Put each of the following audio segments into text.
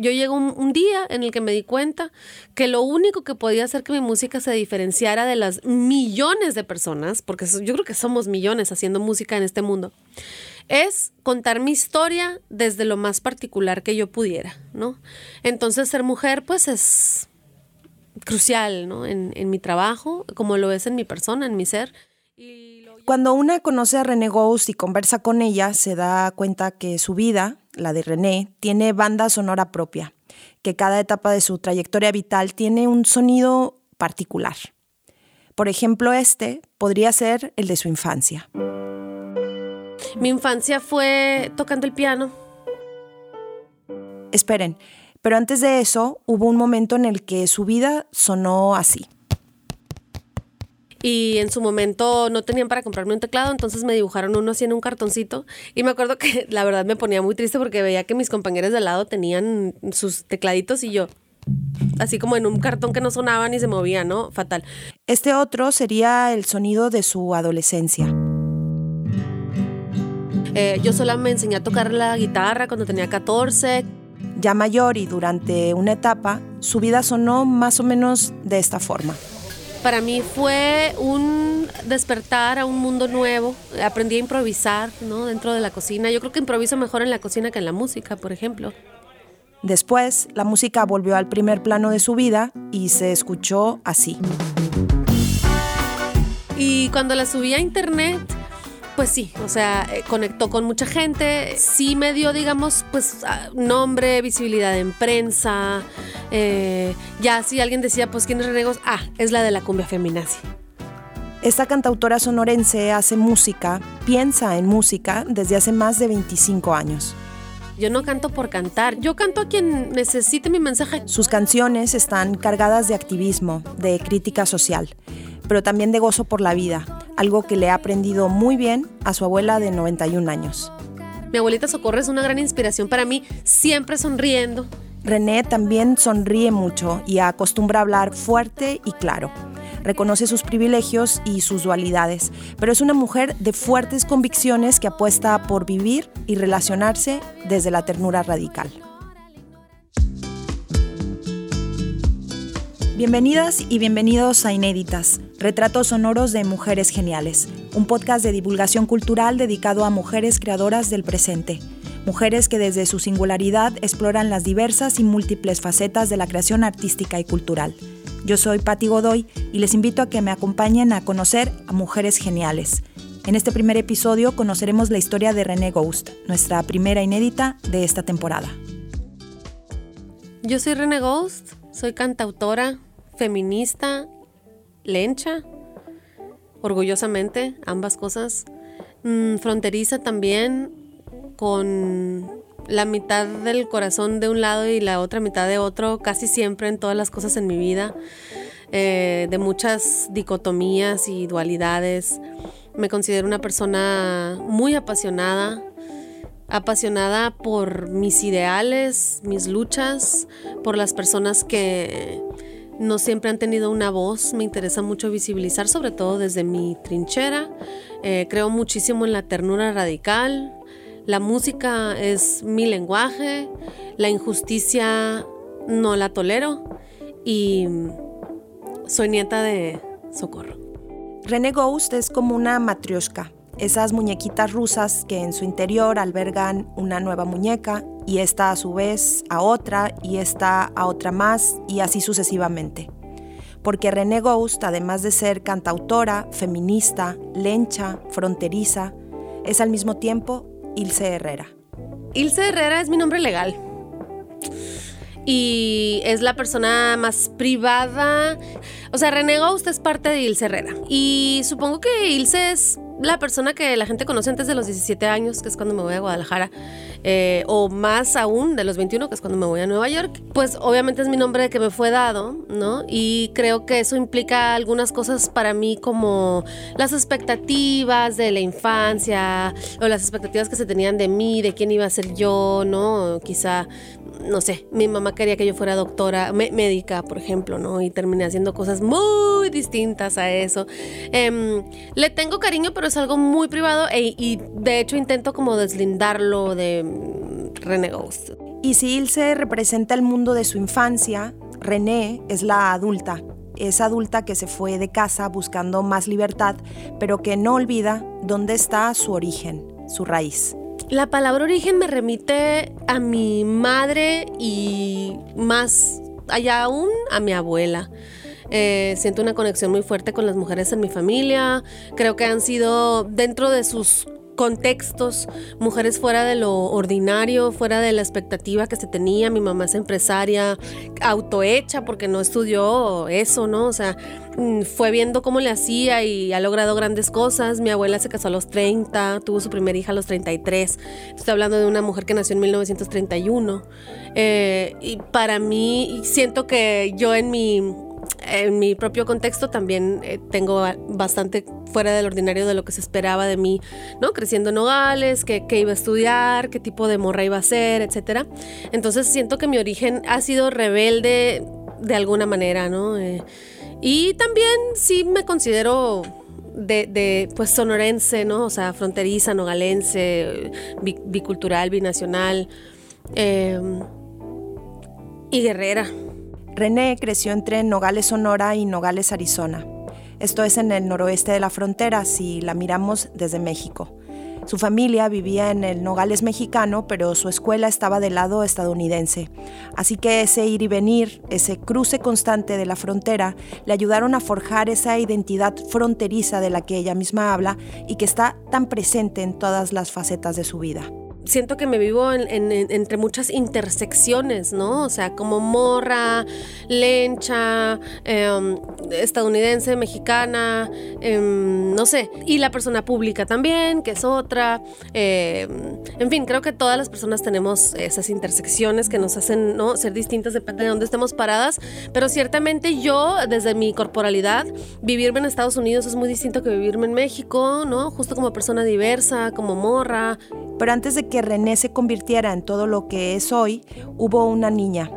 Yo llego un, día en el que me di cuenta que lo único que podía hacer que mi música se diferenciara de las millones de personas, porque yo creo que somos millones haciendo música en este mundo, es contar mi historia desde lo más particular que yo pudiera, ¿no? Entonces ser mujer pues es crucial, ¿no? En, mi trabajo, como lo es en mi persona, en mi ser. Cuando una conoce a René Ghost y conversa con ella, se da cuenta que su vida, la de René, tiene banda sonora propia, que cada etapa de su trayectoria vital tiene un sonido particular. Por ejemplo, este podría ser el de su infancia. Mi infancia fue tocando el piano. Esperen, pero antes de eso hubo un momento en el que su vida sonó así. Y en su momento no tenían para comprarme un teclado, entonces me dibujaron uno así en un cartoncito. Y me acuerdo que la verdad me ponía muy triste porque veía que mis compañeros de al lado tenían sus tecladitos y yo, así como en un cartón que no sonaba ni se movía, ¿no? Fatal. Este otro sería el sonido de su adolescencia. Eh, yo sola me enseñé a tocar la guitarra cuando tenía 14. Ya mayor y durante una etapa, su vida sonó más o menos de esta forma. Para mí fue un despertar a un mundo nuevo. Aprendí a improvisar ¿no? dentro de la cocina. Yo creo que improviso mejor en la cocina que en la música, por ejemplo. Después, la música volvió al primer plano de su vida y se escuchó así. Y cuando la subí a internet, pues sí, o sea, eh, conectó con mucha gente, sí me dio, digamos, pues ah, nombre, visibilidad en prensa, eh, ya si alguien decía, pues quién es Renegos, ah, es la de la cumbia feminazi. Esta cantautora sonorense hace música, piensa en música desde hace más de 25 años. Yo no canto por cantar, yo canto a quien necesite mi mensaje. Sus canciones están cargadas de activismo, de crítica social, pero también de gozo por la vida, algo que le ha aprendido muy bien a su abuela de 91 años. Mi abuelita Socorro es una gran inspiración para mí, siempre sonriendo. René también sonríe mucho y acostumbra a hablar fuerte y claro reconoce sus privilegios y sus dualidades, pero es una mujer de fuertes convicciones que apuesta por vivir y relacionarse desde la ternura radical. Bienvenidas y bienvenidos a Inéditas, Retratos Sonoros de Mujeres Geniales, un podcast de divulgación cultural dedicado a mujeres creadoras del presente, mujeres que desde su singularidad exploran las diversas y múltiples facetas de la creación artística y cultural. Yo soy Patti Godoy y les invito a que me acompañen a conocer a mujeres geniales. En este primer episodio conoceremos la historia de René Ghost, nuestra primera inédita de esta temporada. Yo soy René Ghost, soy cantautora, feminista, lencha, orgullosamente, ambas cosas, mm, fronteriza también, con la mitad del corazón de un lado y la otra mitad de otro, casi siempre en todas las cosas en mi vida, eh, de muchas dicotomías y dualidades. Me considero una persona muy apasionada, apasionada por mis ideales, mis luchas, por las personas que no siempre han tenido una voz. Me interesa mucho visibilizar, sobre todo desde mi trinchera. Eh, creo muchísimo en la ternura radical, la música es mi lenguaje, la injusticia no la tolero y soy nieta de Socorro. René Ghost es como una matrioshka, esas muñequitas rusas que en su interior albergan una nueva muñeca y esta a su vez a otra y esta a otra más y así sucesivamente. Porque René Ghost, además de ser cantautora, feminista, lencha, fronteriza, es al mismo tiempo Ilse Herrera. Ilse Herrera es mi nombre legal. Y es la persona más privada. O sea, René Ghost es parte de Ilse Herrera. Y supongo que Ilse es la persona que la gente conoce antes de los 17 años, que es cuando me voy a Guadalajara, eh, o más aún de los 21, que es cuando me voy a Nueva York, pues obviamente es mi nombre que me fue dado, ¿no? Y creo que eso implica algunas cosas para mí como las expectativas de la infancia, o las expectativas que se tenían de mí, de quién iba a ser yo, ¿no? Quizá no sé, mi mamá quería que yo fuera doctora médica, por ejemplo, ¿no? Y terminé haciendo cosas muy distintas a eso. Em, le tengo cariño, pero es algo muy privado e, y de hecho intento como deslindarlo de mm, René Ghost. Y si Ilse representa el mundo de su infancia, René es la adulta, esa adulta que se fue de casa buscando más libertad, pero que no olvida dónde está su origen, su raíz. La palabra origen me remite a mi madre y más allá aún a mi abuela. Eh, siento una conexión muy fuerte con las mujeres en mi familia. Creo que han sido dentro de sus contextos, mujeres fuera de lo ordinario, fuera de la expectativa que se tenía. Mi mamá es empresaria, autohecha, porque no estudió eso, ¿no? O sea, mm, fue viendo cómo le hacía y ha logrado grandes cosas. Mi abuela se casó a los 30, tuvo su primera hija a los 33. Estoy hablando de una mujer que nació en 1931. Eh, y para mí, siento que yo en mi en mi propio contexto también eh, tengo bastante fuera del ordinario de lo que se esperaba de mí, ¿no? Creciendo en Nogales, qué, iba a estudiar, qué tipo de morra iba a ser, etc. Entonces siento que mi origen ha sido rebelde de alguna manera, ¿no? Eh, y también sí me considero de, pues sonorense, ¿no? O sea, fronteriza, nogalense, bicultural, binacional eh, y guerrera. René creció entre Nogales, Sonora y Nogales, Arizona. Esto es en el noroeste de la frontera si la miramos desde México. Su familia vivía en el Nogales mexicano, pero su escuela estaba del lado estadounidense. Así que ese ir y venir, ese cruce constante de la frontera, le ayudaron a forjar esa identidad fronteriza de la que ella misma habla y que está tan presente en todas las facetas de su vida siento que me vivo entre muchas intersecciones, ¿no? O sea, como morra, lencha, em, estadounidense, mexicana, em, no sé, y la persona pública también, que es otra. Em, en fin, creo que todas las personas tenemos esas intersecciones que nos hacen ¿no? ser distintas, depende de dónde estemos paradas, pero ciertamente yo, desde mi corporalidad, vivirme en Estados Unidos es muy distinto que vivirme en México, ¿no? Justo como persona diversa, como morra. Pero antes de que René se convirtiera en todo lo que es hoy, hubo una niña.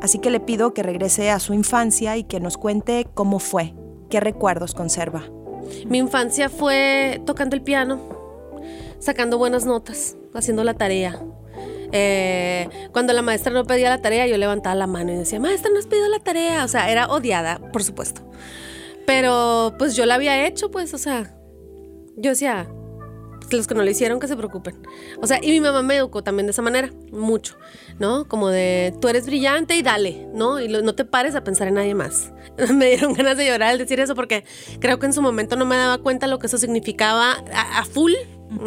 Así que le pido que regrese a su infancia y que nos cuente cómo fue, qué recuerdos conserva. Mi infancia fue tocando el piano, sacando buenas notas, haciendo la tarea. Eh, cuando la maestra no pedía la tarea, yo levantaba la mano y decía, maestra, no has pedido la tarea. O sea, era odiada, por supuesto. Pero pues yo la había hecho, pues, o sea, yo decía, los que no lo hicieron que se preocupen. O sea, y mi mamá me educó también de esa manera, mucho, ¿no? Como de, tú eres brillante y dale, ¿no? Y no te pares a pensar en nadie más. me dieron ganas de llorar al decir eso porque creo que en su momento no me daba cuenta lo que eso significaba a full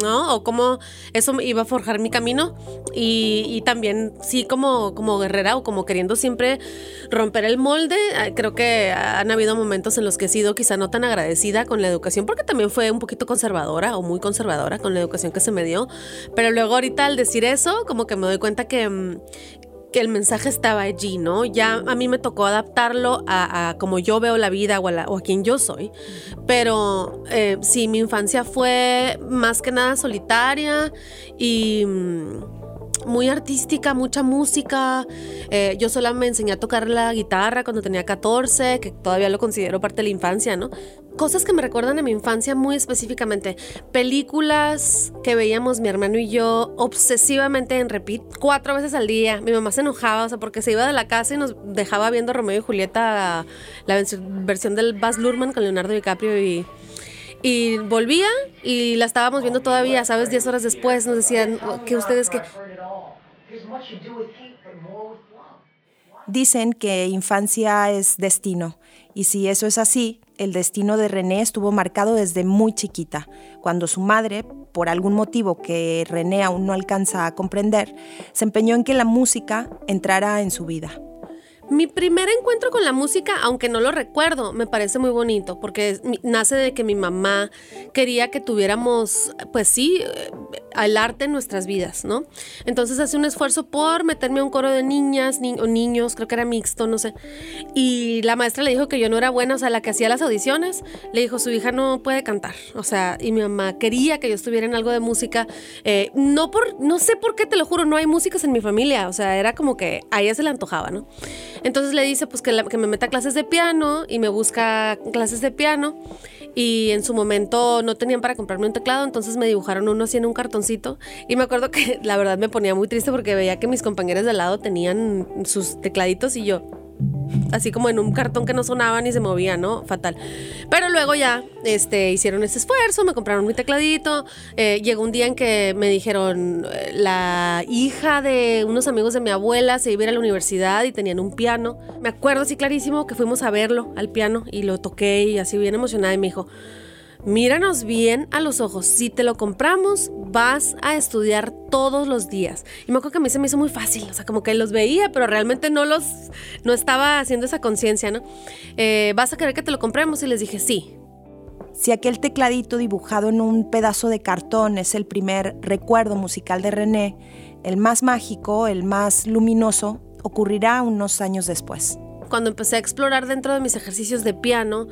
¿no? O cómo eso iba a forjar mi camino y, también sí como, como guerrera o como queriendo siempre romper el molde. Creo que han habido momentos en los que he sido quizá no tan agradecida con la educación porque también fue un poquito conservadora o muy conservadora con la educación que se me dio. Pero luego ahorita al decir eso como que me doy cuenta que, mm, el mensaje estaba allí, ¿no? Ya a mí me tocó adaptarlo a, como yo veo la vida o a, o a quien yo soy. Pero eh, sí, mi infancia fue más que nada solitaria y mm, muy artística, mucha música. Eh, yo sola me enseñé a tocar la guitarra cuando tenía 14, que todavía lo considero parte de la infancia, ¿no? cosas que me recuerdan a mi infancia muy específicamente. Películas que veíamos mi hermano y yo obsesivamente en repeat cuatro veces al día. Mi mamá se enojaba, o sea, porque se iba de la casa y nos dejaba viendo Romeo y Julieta, la versión del Baz Luhrmann con Leonardo DiCaprio y... Y volvía y la estábamos viendo todavía, ¿sabes? Diez horas después nos decían que ustedes que... Dicen que infancia es destino, y si eso es así, el destino de René estuvo marcado desde muy chiquita, cuando su madre, por algún motivo que René aún no alcanza a comprender, se empeñó en que la música entrara en su vida. Mi primer encuentro con la música, aunque no lo recuerdo, me parece muy bonito porque nace de que mi mamá quería que tuviéramos, pues sí, el arte en nuestras vidas, ¿no? Entonces hace un esfuerzo por meterme a un coro de niñas o niños, creo que era mixto, no sé. Y la maestra le dijo que yo no era buena, o sea, la que hacía las audiciones, le dijo, su hija no puede cantar, o sea, y mi mamá quería que yo estuviera en algo de música, eh, no por, no sé por qué, te lo juro, no hay músicas en mi familia, o sea, era como que a ella se le antojaba, ¿no? Entonces le dice pues que, me meta clases de piano y me busca clases de piano. Y en su momento no tenían para comprarme un teclado, entonces me dibujaron uno así en un cartoncito. Y me acuerdo que la verdad me ponía muy triste porque veía que mis compañeros de al lado tenían sus tecladitos y yo así como en un cartón que no sonaba ni se movía, ¿no? Fatal. Pero luego ya este, hicieron ese esfuerzo, me compraron mi tecladito. Eh, llegó un día en que me dijeron, eh, la hija de unos amigos de mi abuela se iba a ir a la universidad y tenían un piano. Me acuerdo así clarísimo que fuimos a verlo al piano y lo toqué y así bien emocionada y me dijo, míranos bien a los ojos. Si te lo compramos, vas a estudiar todos los días. Y me acuerdo que a mí se me hizo muy fácil, o sea, como que los veía, pero realmente no los, no estaba haciendo esa conciencia, ¿no? Eh, ¿Vas a querer que te lo compremos? Y les dije, sí. Si aquel tecladito dibujado en un pedazo de cartón es el primer recuerdo musical de René, el más mágico, el más luminoso, ocurrirá unos años después cuando empecé a explorar dentro de mis ejercicios de piano,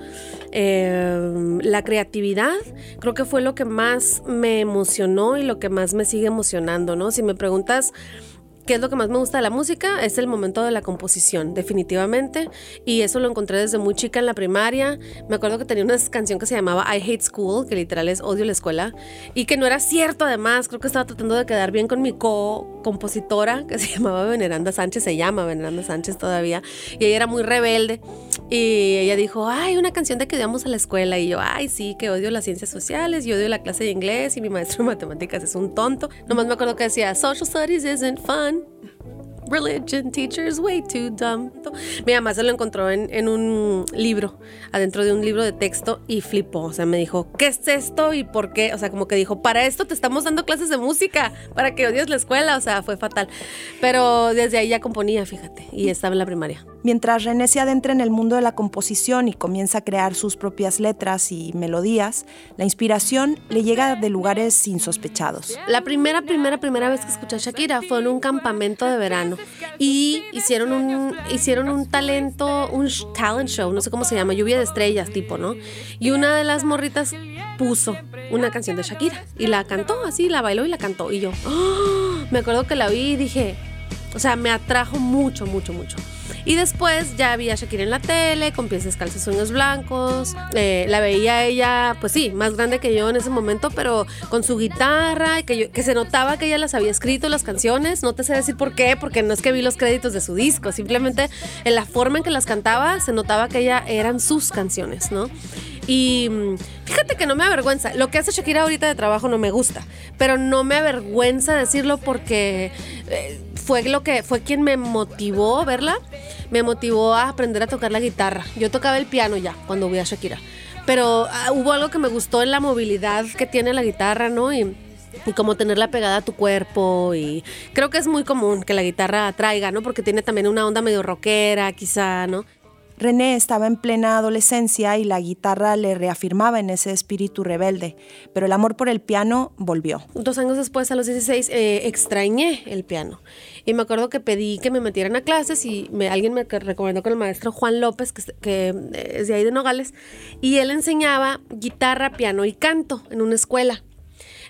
em, la creatividad, creo que fue lo que más me emocionó y lo que más me sigue emocionando, ¿no? Si me preguntas ¿Qué es lo que más me gusta de la música? Es el momento de la composición, definitivamente. Y eso lo encontré desde muy chica en la primaria. Me acuerdo que tenía una canción que se llamaba I Hate School, que literal es Odio la escuela. Y que no era cierto además. Creo que estaba tratando de quedar bien con mi co-compositora, que se llamaba Veneranda Sánchez. Se llama Veneranda Sánchez todavía. Y ella era muy rebelde. Y ella dijo, ay, una canción de que odiamos a la escuela. Y yo, ay, sí, que odio las ciencias sociales. Y odio la clase de inglés. Y mi maestro de matemáticas es un tonto. Nomás me acuerdo que decía, Social Studies isn't fun. everyone. Religion teachers way too dumb. Mi mamá se lo encontró en, un libro, adentro de un libro de texto y flipó. O sea, me dijo, ¿qué es esto y por qué? O sea, como que dijo, para esto te estamos dando clases de música, para que odies la escuela. O sea, fue fatal. Pero desde ahí ya componía, fíjate, y estaba en la primaria. Mientras René se adentra en el mundo de la composición y comienza a crear sus propias letras y melodías, la inspiración le llega de lugares insospechados. La primera, primera, primera vez que escuché a Shakira fue en un campamento de verano y hicieron un, hicieron un talento, un talent show, no sé cómo se llama, lluvia de estrellas tipo, ¿no? Y una de las morritas puso una canción de Shakira y la cantó así, la bailó y la cantó. Y yo, ¡oh! me acuerdo que la vi y dije, o sea, me atrajo mucho, mucho, mucho. Y después ya vi a Shakira en la tele, con pies descalzos, sueños blancos. Eh, la veía ella, pues sí, más grande que yo en ese momento, pero con su guitarra, que, que se notaba que ella las había escrito las canciones. No te sé decir por qué, porque no es que vi los créditos de su disco, simplemente en la forma en que las cantaba se notaba que ella eran sus canciones, ¿no? Y mm, fíjate que no me avergüenza. Lo que hace Shakira ahorita de trabajo no me gusta, pero no me avergüenza decirlo porque eh, fue lo que fue quien me motivó verla, me motivó a aprender a tocar la guitarra. Yo tocaba el piano ya cuando vi a Shakira, pero ah, hubo algo que me gustó en la movilidad que tiene la guitarra, ¿no? Y y como tenerla pegada a tu cuerpo y creo que es muy común que la guitarra atraiga, ¿no? Porque tiene también una onda medio rockera, quizá, ¿no? René estaba en plena adolescencia y la guitarra le reafirmaba en ese espíritu rebelde, pero el amor por el piano volvió. Dos años después, a los 16, eh, extrañé el piano. Y me acuerdo que pedí que me metieran a clases y me, alguien me recomendó con el maestro Juan López, que, que es de ahí de Nogales, y él enseñaba guitarra, piano y canto en una escuela.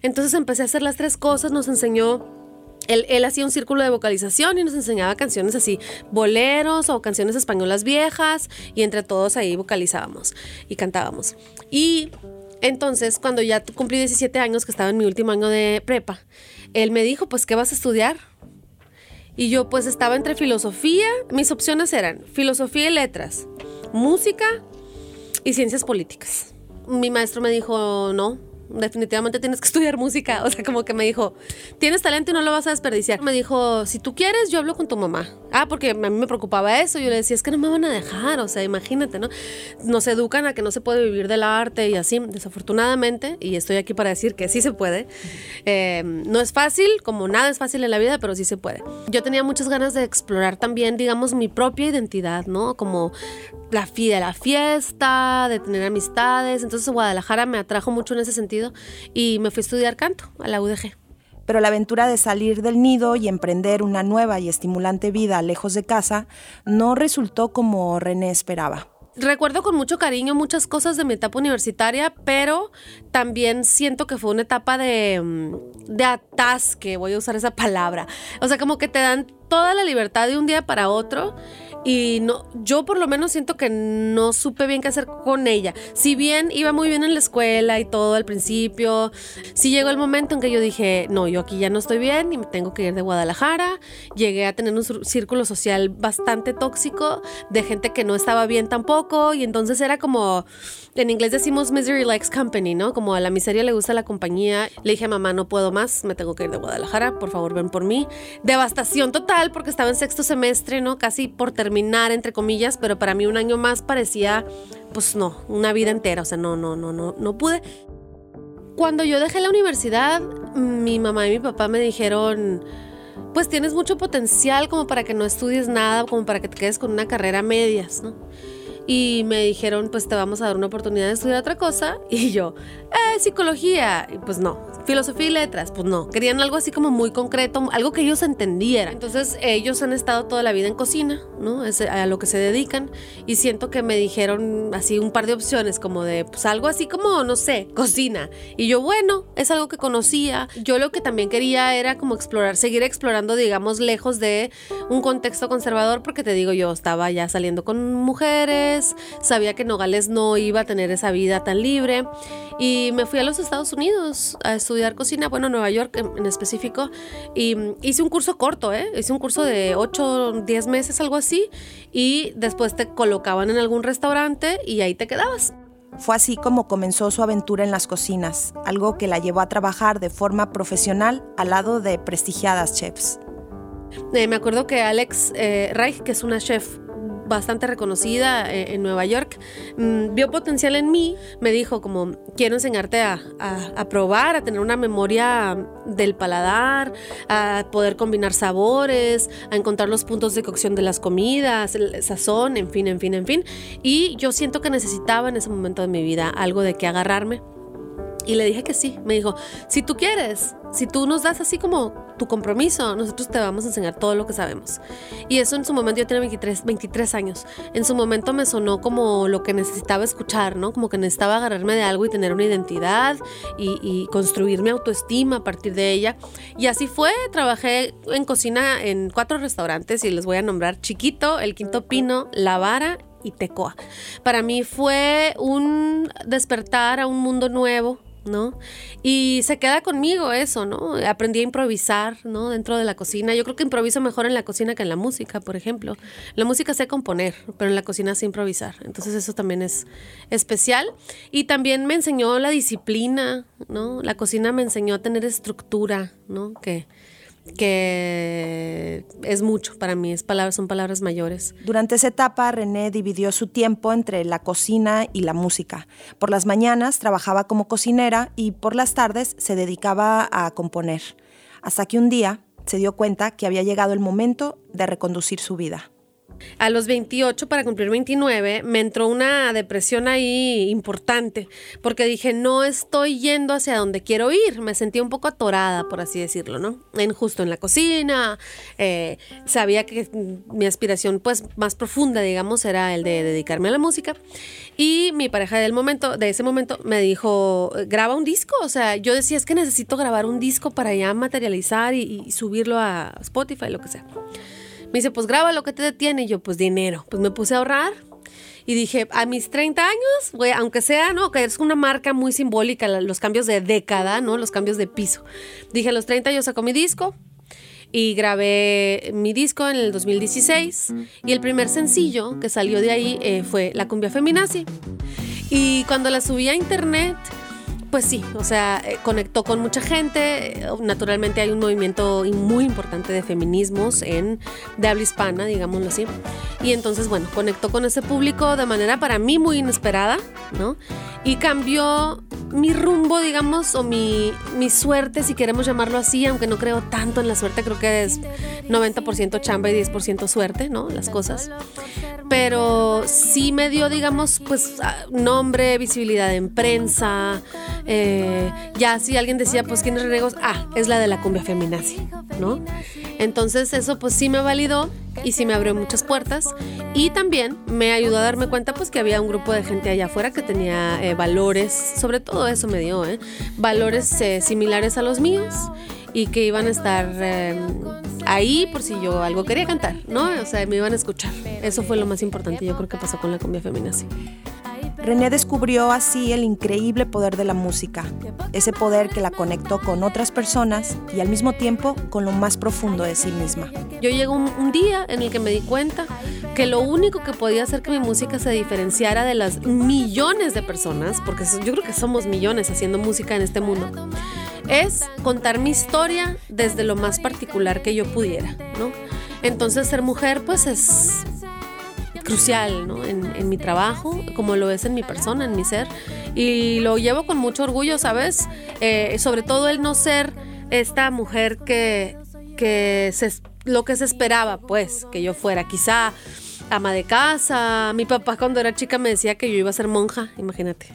Entonces empecé a hacer las tres cosas, nos enseñó él, hacía un círculo de vocalización y nos enseñaba canciones así, boleros o canciones españolas viejas, y entre todos ahí vocalizábamos y cantábamos. Y entonces, cuando ya cumplí 17 años, que estaba en mi último año de prepa, él me dijo, pues, ¿qué vas a estudiar? Y yo pues estaba entre filosofía, mis opciones eran filosofía y letras, música y ciencias políticas. Mi maestro me dijo, no, definitivamente tienes que estudiar música. O sea, como que me dijo, tienes talento y no lo vas a desperdiciar. Me dijo, si tú quieres, yo hablo con tu mamá. Ah, porque a mí me preocupaba eso. Yo le decía, es que no me van a dejar. O sea, imagínate, ¿no? Nos educan a que no se puede vivir del arte y así. Desafortunadamente, y estoy aquí para decir que sí se puede. Eh, no es fácil, como nada es fácil en la vida, pero sí se puede. Yo tenía muchas ganas de explorar también, digamos, mi propia identidad, ¿no? Como la, la fiesta, de tener amistades. Entonces, Guadalajara me atrajo mucho en ese sentido y me fui a estudiar canto a la UDG. Pero la aventura de salir del nido y emprender una nueva y estimulante vida lejos de casa no resultó como René esperaba. Recuerdo con mucho cariño muchas cosas de mi etapa universitaria, pero también siento que fue una etapa de, mm, de atasque, voy a usar esa palabra. O sea, como que te dan toda la libertad de un día para otro y no, yo por lo menos siento que no supe bien qué hacer con ella. Si bien iba muy bien en la escuela y todo al principio, sí llegó el momento en que yo dije, no, yo aquí ya no estoy bien y me tengo que ir de Guadalajara. Llegué a tener un círculo social bastante tóxico de gente que no estaba bien tampoco y entonces era como, en inglés decimos misery likes company, ¿no? Como a la miseria le gusta la compañía. Le dije, mamá, no puedo más, me tengo que ir de Guadalajara, por favor ven por mí. Devastación total porque estaba en sexto semestre, ¿no? Casi por terminar entre comillas, pero para mí un año más parecía, pues no, una vida entera, o sea, no, no, no, no, no pude. Cuando yo dejé la universidad, mi mamá y mi papá me dijeron, pues tienes mucho potencial como para que no estudies nada, como para que te quedes con una carrera medias, ¿no? Y me dijeron, pues te vamos a dar una oportunidad de estudiar otra cosa. Y yo, eh, psicología. Y pues no, filosofía y letras, pues no. Querían algo así como muy concreto, algo que ellos entendieran. Entonces ellos han estado toda la vida en cocina, ¿no? Es a lo que se dedican. Y siento que me dijeron así un par de opciones, como de, pues algo así como, no sé, cocina. Y yo, bueno, es algo que conocía. Yo lo que también quería era como explorar, seguir explorando, digamos, lejos de un contexto conservador, porque te digo, yo estaba ya saliendo con mujeres, sabía que Nogales no iba a tener esa vida tan libre. Y me fui a los Estados Unidos a estudiar cocina, bueno, Nueva York en, específico, y hice un curso corto, ¿eh? Hice un curso de 8, 10 meses, algo así, y después te colocaban en algún restaurante y ahí te quedabas. Fue así como comenzó su aventura en las cocinas, algo que la llevó a trabajar de forma profesional al lado de prestigiadas chefs. Eh, me acuerdo que Alex eh, Reich, que es una chef bastante reconocida eh, en Nueva York, mm, vio potencial en mí, me dijo como, quiero enseñarte a, a, probar, a tener una memoria del paladar, a poder combinar sabores, a encontrar los puntos de cocción de las comidas, el sazón, en fin, en fin, en fin. Y yo siento que necesitaba en ese momento de mi vida algo de que agarrarme. Y le dije que sí. Me dijo, si tú quieres, si tú nos das así como tu compromiso, nosotros te vamos a enseñar todo lo que sabemos. Y eso en su momento, yo tenía 23, 23 años, en su momento me sonó como lo que necesitaba escuchar, ¿no? Como que necesitaba agarrarme de algo y tener una identidad y, y construir mi autoestima a partir de ella. Y así fue, trabajé en cocina en cuatro restaurantes y les voy a nombrar Chiquito, El Quinto Pino, La Vara y Tecoa. Para mí fue un despertar a un mundo nuevo, ¿no? Y se queda conmigo eso, ¿no? Aprendí a improvisar, ¿no? Dentro de la cocina. Yo creo que improviso mejor en la cocina que en la música, por ejemplo. La música sé componer, pero en la cocina sé improvisar. Entonces eso también es especial. Y también me enseñó la disciplina, ¿no? La cocina me enseñó a tener estructura, ¿no? Que, que es mucho para mí, es palabras, son palabras mayores. Durante esa etapa, René dividió su tiempo entre la cocina y la música. Por las mañanas trabajaba como cocinera y por las tardes se dedicaba a componer. Hasta que un día se dio cuenta que había llegado el momento de reconducir su vida. A los 28 para cumplir 29 me entró una depresión ahí importante porque dije no estoy yendo hacia donde quiero ir. Me sentía un poco atorada, por así decirlo, ¿no? En, justo en la cocina. Eh, sabía que mi aspiración pues más profunda, digamos, era el de dedicarme a la música. Y mi pareja del momento, de ese momento me dijo, graba un disco. O sea, yo decía es que necesito grabar un disco para ya materializar y, y subirlo a Spotify, lo que sea. Me dice, pues graba lo que te detiene. Y yo, pues dinero. Pues me puse a ahorrar. Y dije, a mis 30 años, güey, aunque sea, ¿no? Que es una marca muy simbólica, los cambios de década, ¿no? Los cambios de piso. Dije, a los 30 yo saco mi disco y grabé mi disco en el 2016 y el primer sencillo que salió de ahí eh, fue La cumbia feminazi. Y cuando la subí a internet, pues sí, o sea, eh, conectó con mucha gente. Naturalmente hay un movimiento muy importante de feminismos en, de habla hispana, digámoslo así. Y entonces, bueno, conectó con ese público de manera para mí muy inesperada, ¿no? Y cambió mi rumbo, digamos, o mi, mi suerte, si queremos llamarlo así, aunque no creo tanto en la suerte, creo que es 90% chamba y 10% suerte, ¿no? Las cosas. Pero sí me dio, digamos, pues nombre, visibilidad en prensa, eh, ya si alguien decía, pues, ¿quién es Renegos? Ah, es la de la cumbia feminazi, ¿no? Entonces eso pues sí me validó y sí me abrió muchas puertas y también me ayudó a darme cuenta pues que había un grupo de gente allá afuera que tenía eh, valores, sobre todo eso me dio, ¿eh? valores eh, similares a los míos y que iban a estar em, ahí por si yo algo quería cantar, ¿no? O sea, me iban a escuchar. Eso fue lo más importante, yo creo que pasó con la cumbia feminazi. René descubrió así el increíble poder de la música, ese poder que la conectó con otras personas y al mismo tiempo con lo más profundo de sí misma. Yo llegó un, día en el que me di cuenta que lo único que podía hacer que mi música se diferenciara de las millones de personas, porque yo creo que somos millones haciendo música en este mundo, es contar mi historia desde lo más particular que yo pudiera, ¿no? Entonces ser mujer pues es crucial ¿no? en, mi trabajo, como lo es en mi persona, en mi ser. Y lo llevo con mucho orgullo, ¿sabes? Eh, sobre todo el no ser esta mujer que, que se, lo que se esperaba, pues, que yo fuera. Quizá ama de casa. Mi papá cuando era chica me decía que yo iba a ser monja, imagínate.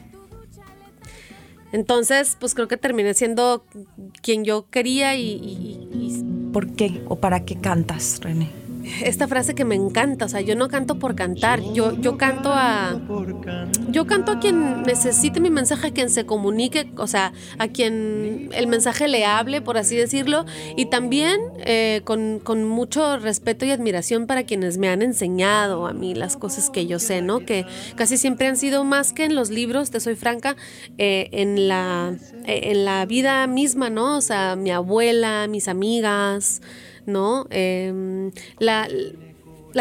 Entonces, pues creo que terminé siendo quien yo quería y, y... ¿Por qué o para qué cantas, René? Esta frase que me encanta, o sea, yo no canto por cantar, yo, yo canto a... Yo canto a quien necesite mi mensaje, a quien se comunique, o sea, a quien el mensaje le hable, por así decirlo, y también eh, con, mucho respeto y admiración para quienes me han enseñado a mí las cosas que yo sé, ¿no? Que casi siempre han sido más que en los libros, te soy franca, eh, en, la, eh, en la vida misma, ¿no? O sea, mi abuela, mis amigas, ¿no? Em, la,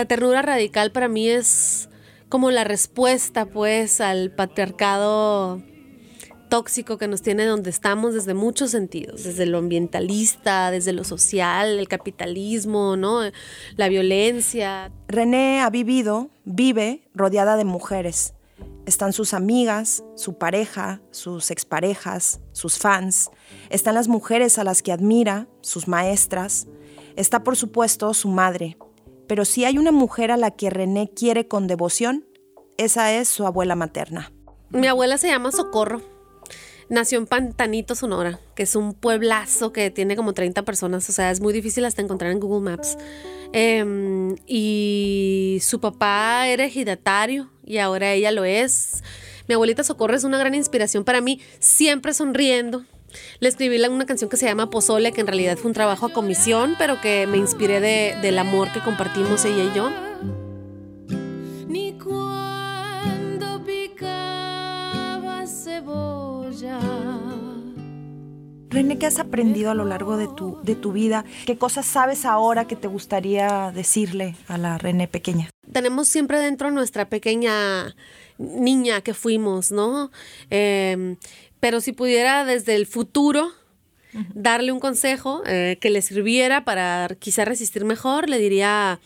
ternura radical para mí es como la respuesta, pues, al patriarcado tóxico que nos tiene donde estamos desde muchos sentidos, desde lo ambientalista, desde lo social, el capitalismo, ¿no? La violencia. René ha vivido, vive rodeada de mujeres. Están sus amigas, su pareja, sus exparejas, sus fans. Están las mujeres a las que admira, sus maestras, Está por supuesto su madre, pero si hay una mujer a la que René quiere con devoción, esa es su abuela materna. Mi abuela se llama Socorro. Nació en Pantanito, Sonora, que es un pueblazo que tiene como 30 personas, o sea, es muy difícil hasta encontrar en Google Maps. Em, y su papá era ejidatario y ahora ella lo es. Mi abuelita Socorro es una gran inspiración para mí, siempre sonriendo, le escribí una canción que se llama Pozole, que en realidad fue un trabajo a comisión, pero que me inspiré del amor que compartimos ella y yo. Ni cuando picaba cebolla. René, ¿qué has aprendido a lo largo de tu, de tu vida? ¿Qué cosas sabes ahora que te gustaría decirle a la René pequeña? Tenemos siempre dentro nuestra pequeña niña que fuimos, ¿no? Eh, pero si pudiera desde el futuro darle un consejo eh, que le sirviera para quizá resistir mejor, le diría,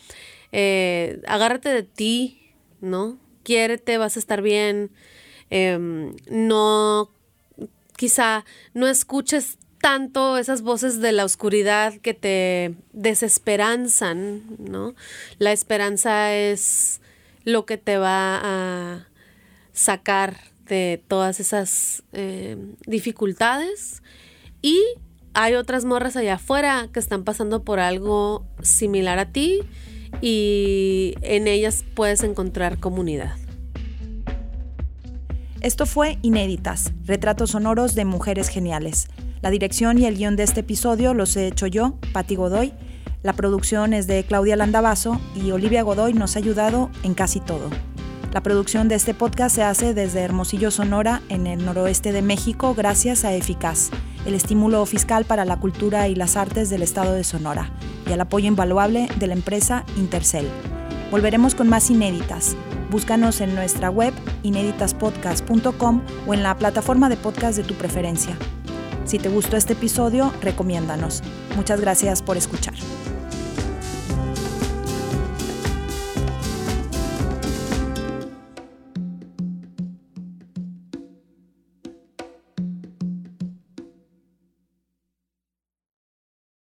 eh, agárrate de ti, ¿no? Quiérete, vas a estar bien. Em, no, quizá no escuches tanto esas voces de la oscuridad que te desesperanzan, ¿no? La esperanza es lo que te va a sacar de todas esas eh, dificultades y hay otras morras allá afuera que están pasando por algo similar a ti y en ellas puedes encontrar comunidad. Esto fue Inéditas, retratos sonoros de mujeres geniales. La dirección y el guion de este episodio los he hecho yo, Patti Godoy. La producción es de Claudia Landavaso y Olivia Godoy nos ha ayudado en casi todo. La producción de este podcast se hace desde Hermosillo, Sonora, en el noroeste de México, gracias a Eficaz, el estímulo fiscal para la cultura y las artes del estado de Sonora, y al apoyo invaluable de la empresa Intercel. Volveremos con más inéditas. Búscanos en nuestra web inéditaspodcast.com o en la plataforma de podcast de tu preferencia. Si te gustó este episodio, recomiéndanos. Muchas gracias por escuchar.